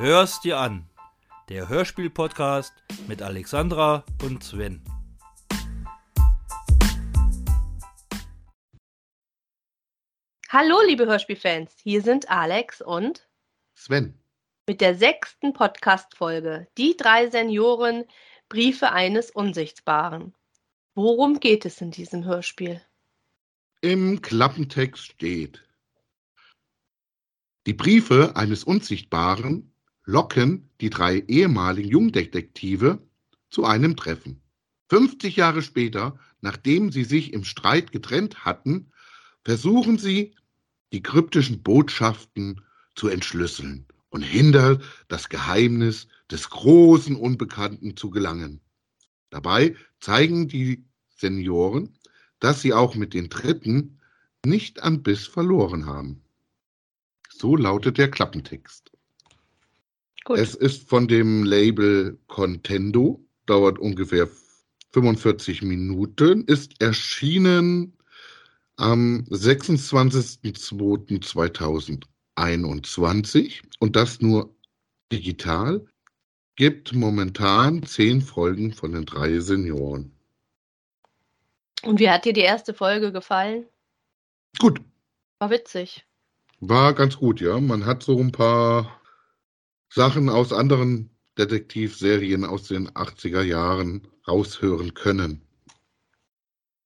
Hör's dir an. Der Hörspiel-Podcast mit Alexandra und Sven. Hallo, liebe Hörspielfans. Hier sind Alex und Sven. mit der sechsten Podcast-Folge. Die drei Senioren, Briefe eines Unsichtbaren. Worum geht es in diesem Hörspiel? Im Klappentext steht: Die Briefe eines Unsichtbaren locken die drei ehemaligen Jungdetektive zu einem Treffen. 50 Jahre später, nachdem sie sich im Streit getrennt hatten, versuchen sie, die kryptischen Botschaften zu entschlüsseln und hinter das Geheimnis des großen Unbekannten zu gelangen. Dabei zeigen die Senioren, dass sie auch mit den Dritten nicht an Biss verloren haben. So lautet der Klappentext. Gut. Es ist von dem Label Contendo, dauert ungefähr 45 Minuten, ist erschienen am 26.02.2021 und das nur digital, gibt momentan zehn Folgen von den drei Senioren. Und wie hat dir die erste Folge gefallen? Gut, War witzig. war ganz gut, ja. Man hat so ein paar Sachen aus anderen Detektivserien aus den 80er Jahren raushören können.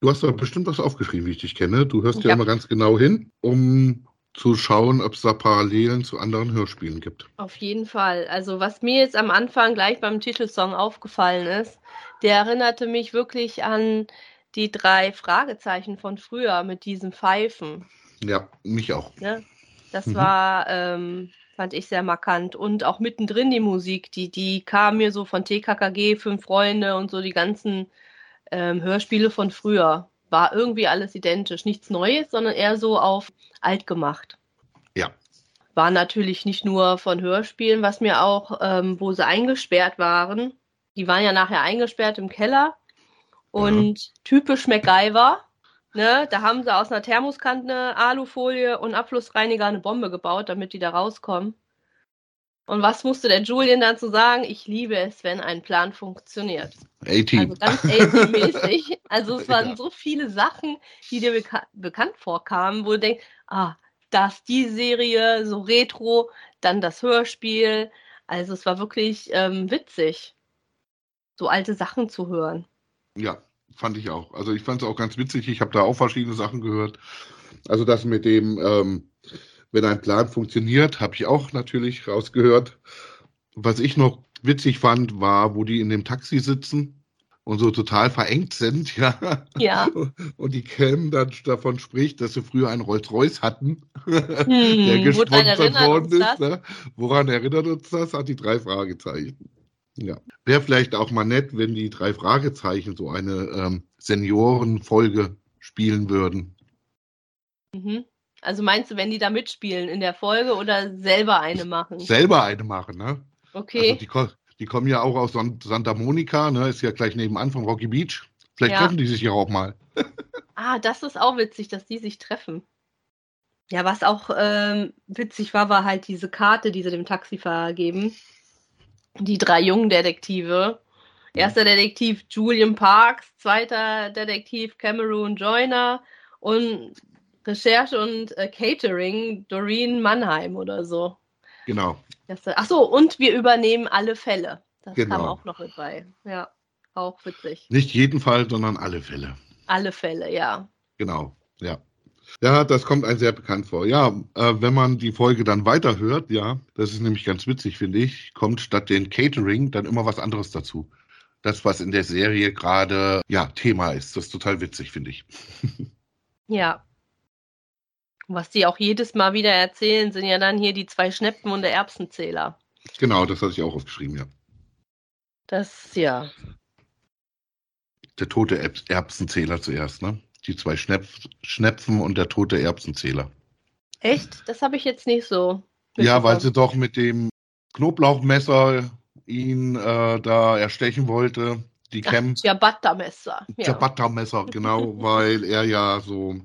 Du hast doch bestimmt was aufgeschrieben, wie ich dich kenne. Du hörst ja, Ja. immer ganz genau hin, um zu schauen, ob es da Parallelen zu anderen Hörspielen gibt. Auf jeden Fall. Also was mir jetzt am Anfang gleich beim Titelsong aufgefallen ist, der erinnerte mich wirklich an die drei Fragezeichen von früher mit diesen Pfeifen. Ja, mich auch. Ne? Das Mhm. war, ähm, fand ich sehr markant. Und auch mittendrin die Musik, die, die kam mir so von TKKG, Fünf Freunde und so die ganzen ähm, Hörspiele von früher. War irgendwie alles identisch. Nichts Neues, sondern eher so auf alt gemacht. Ja. War natürlich nicht nur von Hörspielen, was mir auch, ähm, wo sie eingesperrt waren. Die waren ja nachher eingesperrt im Keller. Und typisch MacGyver, ne, da haben sie aus einer Thermoskanne Alufolie und Abflussreiniger eine Bombe gebaut, damit die da rauskommen. Und was musste der Julian dazu sagen? Ich liebe es, wenn ein Plan funktioniert. A-Team. Also ganz A-Team-mäßig. Also es waren Ja. so viele Sachen, die dir beka bekannt vorkamen, wo du denkst, ah, das die Serie, so retro, dann das Hörspiel. Also es war wirklich ähm, witzig, so alte Sachen zu hören. Ja, fand ich auch. Also ich fand es auch ganz witzig. Ich habe da auch verschiedene Sachen gehört. Also das mit dem, ähm, wenn ein Plan funktioniert, habe ich auch natürlich rausgehört. Was ich noch witzig fand, war, wo die in dem Taxi sitzen und so total verengt sind, ja. Ja. Und die Cam dann davon spricht, dass sie früher einen Rolls-Royce hatten, der Hm, woran gesponsert worden ist. Ne? Woran erinnert uns das? Hat die drei Fragezeichen. Ja. Wäre vielleicht auch mal nett, wenn die drei Fragezeichen so eine ähm, Seniorenfolge spielen würden. Mhm. Also meinst du, wenn die da mitspielen in der Folge oder selber eine machen? Selber eine machen, ne? Okay. Also die, die kommen ja auch aus San- Santa Monica, ne? Ist ja gleich nebenan von Rocky Beach. Vielleicht Ja. treffen die sich ja auch mal. Ah, das ist auch witzig, dass die sich treffen. Ja, was auch ähm, witzig war, war halt diese Karte, die sie dem Taxifahrer geben. Die drei jungen Detektive. Erster Detektiv Julian Parks, zweiter Detektiv Cameron Joyner und Recherche und äh, Catering Doreen Mannheim oder so. Genau. Das, ach so, und wir übernehmen alle Fälle. Das kam Genau. auch noch mit bei. Ja, auch witzig. Nicht jeden Fall, sondern alle Fälle. Alle Fälle, ja. Genau, ja. Ja, das kommt einem sehr bekannt vor. Ja, äh, wenn man die Folge dann weiterhört, ja, das ist nämlich ganz witzig, finde ich, kommt statt den Catering dann immer was anderes dazu. Das, was in der Serie gerade, ja, Thema ist. Das ist total witzig, finde ich. Ja. Was die auch jedes Mal wieder erzählen, sind ja dann hier die zwei Schnepfen und der Erbsenzähler. Genau, das hatte ich auch aufgeschrieben, ja. Das, ja. Der tote Erbs Erbsenzähler zuerst, ne? Die zwei Schnepf Schnepfen und der tote Erbsenzähler. Echt? Das habe ich jetzt nicht so. Ja, weil sie doch mit dem Knoblauchmesser ihn äh, da erstechen wollte. Die Cam. Ciabatta-Messer. Ja, Ciabatta-Messer, genau, weil er ja so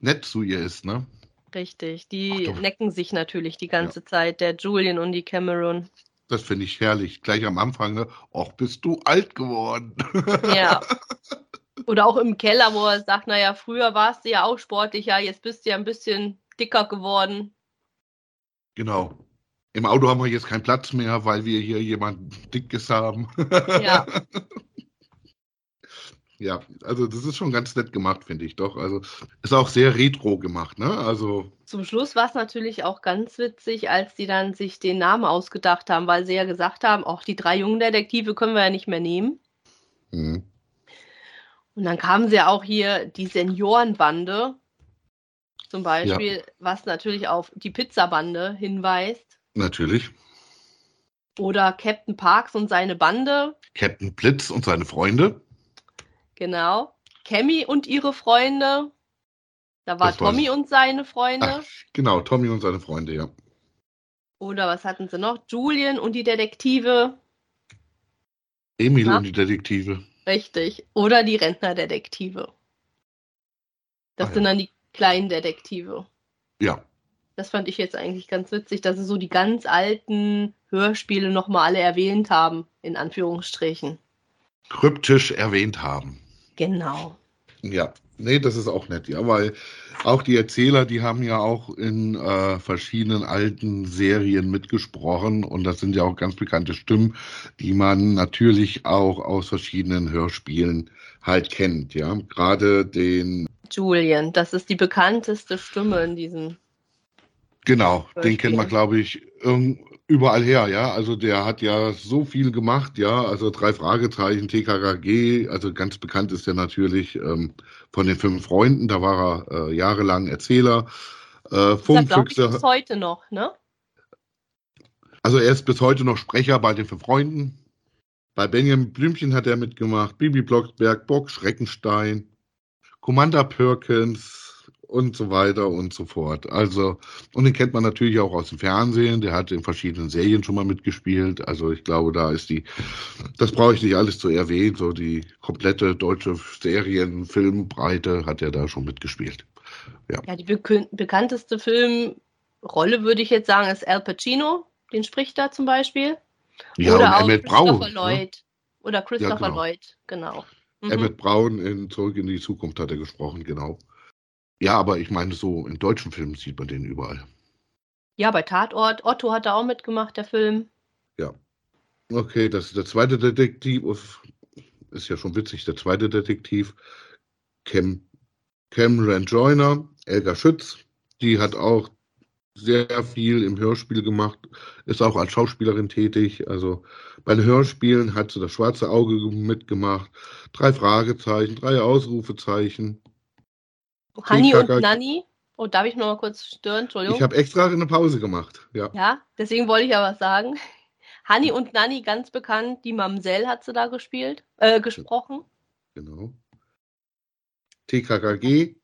nett zu ihr ist, ne? richtig. Die Ach necken sich natürlich die ganze Zeit, der Julian und die Cameron. Das finde ich herrlich. Gleich am Anfang, ne? Och, bist du alt geworden. Ja. Oder auch im Keller, wo er sagt, naja, früher warst du ja auch sportlicher, jetzt bist du ja ein bisschen dicker geworden. Genau. Im Auto haben wir jetzt keinen Platz mehr, weil wir hier jemanden Dickes haben. Ja. Ja, also das ist schon ganz nett gemacht, finde ich doch. Also ist auch sehr retro gemacht, ne? Also Zum Schluss war es natürlich auch ganz witzig, als die dann sich den Namen ausgedacht haben, weil sie ja gesagt haben, auch die drei jungen Detektive können wir ja nicht mehr nehmen. hm, Und dann kamen sie ja auch hier die Seniorenbande, zum Beispiel, was natürlich auf die Pizzabande hinweist. natürlich. Oder Captain Parks und seine Bande, Captain Blitz und seine Freunde. genau. Cammy und ihre Freunde. Da war Das Tommy ich. und seine Freunde. Ach, genau, Tommy und seine Freunde, ja. Oder was hatten sie noch? Julian und die Detektive. Emil Ja. und die Detektive. Richtig. Oder die Rentnerdetektive. Das Ah, sind ja. dann die kleinen Detektive. Ja, Das fand ich jetzt eigentlich ganz witzig, dass sie so die ganz alten Hörspiele nochmal alle erwähnt haben, in Anführungsstrichen. kryptisch erwähnt haben. Genau. Ja, nee, das ist auch nett, ja, weil auch die Erzähler, die haben ja auch in äh, verschiedenen alten Serien mitgesprochen und das sind ja auch ganz bekannte Stimmen, die man natürlich auch aus verschiedenen Hörspielen halt kennt, ja. Gerade den, Julian, das ist die bekannteste Stimme in diesem. genau, den Hörspiel. kennt man, glaube ich, irgend- überall her, ja. Also der hat ja so viel gemacht, ja. Also drei Fragezeichen, TKKG, also ganz bekannt ist er natürlich ähm, von den fünf Freunden, da war er äh, jahrelang Erzähler. Äh, Das glaube ich Funkfüchse, bis heute noch, ne? also er ist bis heute noch Sprecher bei den fünf Freunden. Bei Benjamin Blümchen hat er mitgemacht, Bibi Blocksberg, Bock Schreckenstein, Commander Perkins und so weiter und so fort. Also, und den kennt man natürlich auch aus dem Fernsehen. Der hat in verschiedenen Serien schon mal mitgespielt. Also ich glaube, da ist die, das brauche ich nicht alles zu erwähnen, so die komplette deutsche Serien, Filmbreite hat er da schon mitgespielt. Ja, die bekün- bekannteste Filmrolle, würde ich jetzt sagen, ist Al Pacino. Den spricht er zum Beispiel. Ja, Oder auch Emmett Christopher Brown. Ne? Lloyd. Oder Christopher genau. Lloyd, genau. Mhm. Emmett Brown in Zurück in die Zukunft hat er gesprochen, genau. Ja, aber ich meine, so in deutschen Filmen sieht man den überall. Ja, bei Tatort. Otto hat da auch mitgemacht, der Film. Okay, das ist der zweite Detektiv. Ist ja schon witzig, der zweite Detektiv. Cam, Cameron Joyner, Elga Schütz. Die hat auch sehr viel im Hörspiel gemacht, ist auch als Schauspielerin tätig. Also bei den Hörspielen hat sie das schwarze Auge mitgemacht. Drei Fragezeichen, drei Ausrufezeichen. Hanni TKKG. und Nanni. Oh, darf ich noch mal kurz stören? Entschuldigung. Ich habe extra eine Pause gemacht. Ja, ja, deswegen wollte ich ja was sagen. Hanni und Nanni, ganz bekannt. Die Mamsell hat sie da gespielt, äh, gesprochen. genau. TKKG,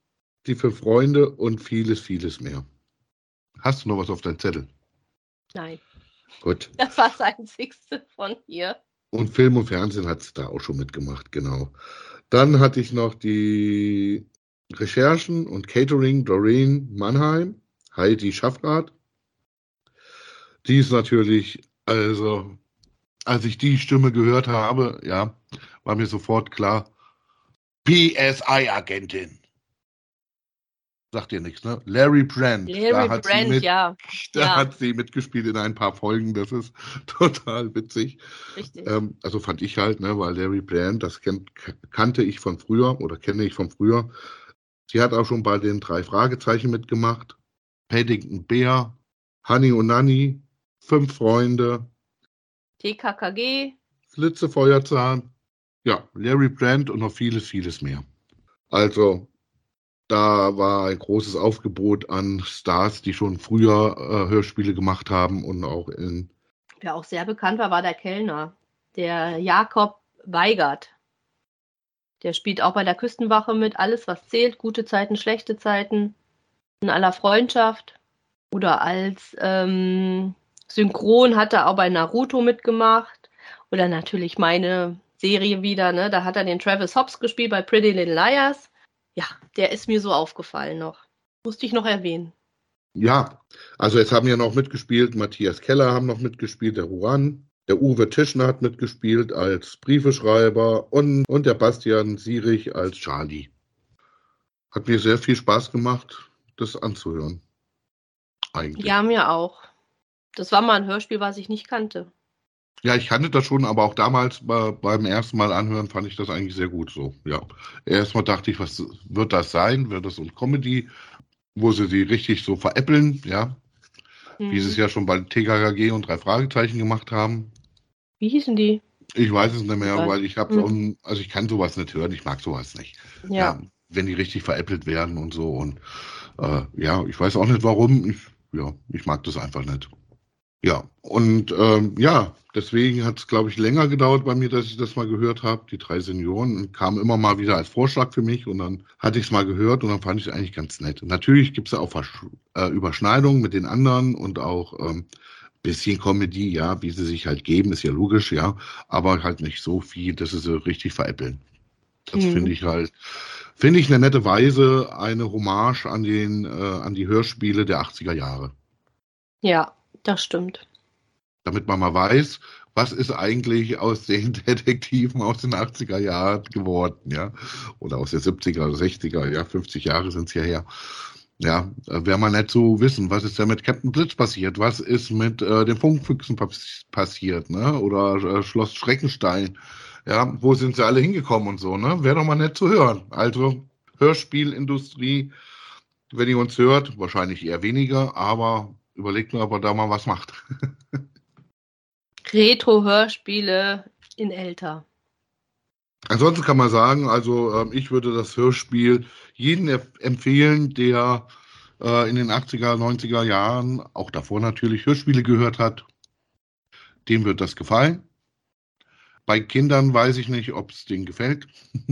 die fünf Freunde und vieles, vieles mehr. Hast du noch was auf deinem Zettel? Nein, Gut. das war das einzigste von ihr. Und Film und Fernsehen hat sie da auch schon mitgemacht, genau. Dann hatte ich noch die Recherchen und Catering Doreen Mannheim, Heidi Schaffrath. Die ist natürlich, also, als ich die Stimme gehört habe, ja, war mir sofort klar, PSI-Agentin. Sagt ihr nichts, ne? Larry Brand. Larry da hat sie Brand, mit, ja, Da Ja. hat sie mitgespielt in ein paar Folgen. Das ist total witzig. richtig. Ähm, also fand ich halt, ne, weil Larry Brand, das kennt, kannte ich von früher oder kenne ich von früher. Sie hat auch schon bei den drei Fragezeichen mitgemacht. Paddington Bear, Honey und Nanny, Fünf Freunde, TKKG, Flitzefeuerzahn, ja, Larry Brand und noch vieles, vieles mehr. Also, da war ein großes Aufgebot an Stars, die schon früher äh, Hörspiele gemacht haben und auch in, wer auch sehr bekannt war, war der Kellner, der Jakob Weigert. Der spielt auch bei der Küstenwache mit, alles was zählt, gute Zeiten, schlechte Zeiten, in aller Freundschaft. Oder als ähm, Synchron hat er auch bei Naruto mitgemacht. Oder natürlich meine Serie wieder, ne? Da hat er den Travis Hobbs gespielt bei Pretty Little Liars. Ja, der ist mir so aufgefallen noch. Musste ich noch erwähnen. Ja, also es haben ja noch mitgespielt, Matthias Keller haben noch mitgespielt, der Ruan, der Uwe Tischner hat mitgespielt als Briefeschreiber und, und der Bastian Sierich als Charlie. Hat mir sehr viel Spaß gemacht, das anzuhören. Eigentlich. Ja, mir auch. Das war mal ein Hörspiel, was ich nicht kannte. Ja, ich kannte das schon, aber auch damals bei, beim ersten Mal anhören fand ich das eigentlich sehr gut so. Ja. Erstmal dachte ich, was wird das sein? Wird das so ein Comedy, wo sie sie richtig so veräppeln, ja? Mhm. Wie sie es mhm. ja schon bei TKKG und drei Fragezeichen gemacht haben. Wie hießen die? Ich weiß es nicht mehr, weil ich habe mhm. also ich kann sowas nicht hören, ich mag sowas nicht. Ja. ja wenn die richtig veräppelt werden und so und äh, ja, ich weiß auch nicht warum. Ich, ja, ich mag das einfach nicht. Ja, und ähm, ja, deswegen hat es, glaube ich, länger gedauert bei mir, dass ich das mal gehört habe. Die drei Senioren kam immer mal wieder als Vorschlag für mich und dann hatte ich es mal gehört und dann fand ich es eigentlich ganz nett. Und natürlich gibt es auch äh, Überschneidungen mit den anderen und auch ähm, bisschen Comedy, ja, wie sie sich halt geben, ist ja logisch, ja, aber halt nicht so viel, dass sie so richtig veräppeln. Das mhm. finde ich halt, finde ich eine nette Weise, eine Hommage an den, äh, an die Hörspiele der 80er Jahre. Ja, das stimmt. Damit man mal weiß, was ist eigentlich aus den Detektiven aus den 80er Jahren geworden, ja? Oder aus den 70er oder 60er, ja, 50 Jahre sind es ja her. Ja, äh, wäre mal nett zu wissen, was ist denn mit Captain Blitz passiert? Was ist mit äh, den Funkfüchsen passiert, ne? Oder äh, Schloss Schreckenstein? Ja, wo sind sie alle hingekommen und so, ne? Wäre doch mal nett zu hören. Also, Hörspielindustrie, wenn ihr uns hört, wahrscheinlich eher weniger, aber überlegt mir, ob er da mal was macht. Retro-Hörspiele in älter. Ansonsten kann man sagen, also äh, ich würde das Hörspiel jeden empfehlen, der äh, in den 80er, 90er Jahren, auch davor natürlich, Hörspiele gehört hat. Dem wird das gefallen. Bei Kindern weiß ich nicht, ob es denen gefällt.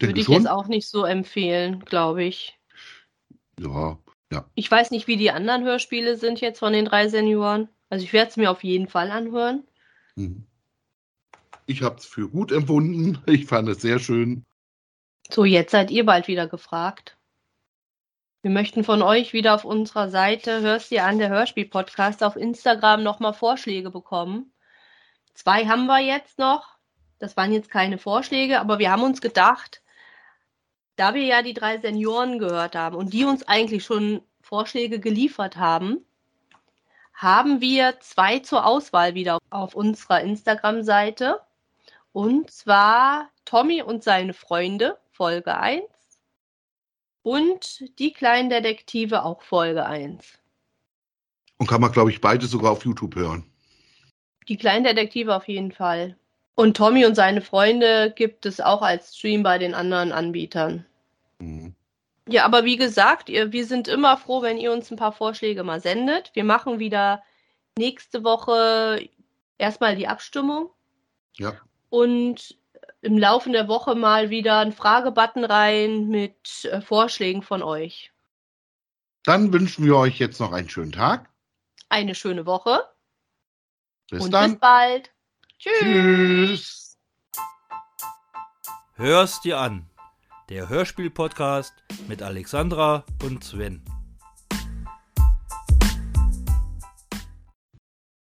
würde ich schon. jetzt auch nicht so empfehlen, glaube ich. Ja, ja. Ich weiß nicht, wie die anderen Hörspiele sind jetzt von den drei Senioren. Also ich werde es mir auf jeden Fall anhören. Mhm. Ich habe es für gut empfunden. Ich fand es sehr schön. So, jetzt seid ihr bald wieder gefragt. Wir möchten von euch wieder auf unserer Seite Hörst dir an der Hörspiel-Podcast auf Instagram nochmal Vorschläge bekommen. Zwei haben wir jetzt noch. Das waren jetzt keine Vorschläge, aber wir haben uns gedacht, da wir ja die drei Senioren gehört haben und die uns eigentlich schon Vorschläge geliefert haben, haben wir zwei zur Auswahl wieder auf unserer Instagram-Seite. Und zwar Tommy und seine Freunde, Folge 1. Und die kleinen Detektive, auch Folge 1. Und kann man, glaube ich, beide sogar auf YouTube hören. Die kleinen Detektive auf jeden Fall. Und Tommy und seine Freunde gibt es auch als Stream bei den anderen Anbietern. Mhm. Ja, aber wie gesagt, ihr, wir sind immer froh, wenn ihr uns ein paar Vorschläge mal sendet. Wir machen wieder nächste Woche erstmal die Abstimmung. Ja. Und im Laufe der Woche mal wieder einen Fragebutton rein mit äh, Vorschlägen von euch. Dann wünschen wir euch jetzt noch einen schönen Tag. Eine schöne Woche. Bis Und dann. Bis bald. Tschüss. Tschüss. Hörst dir an. Der Hörspiel-Podcast mit Alexandra und Sven.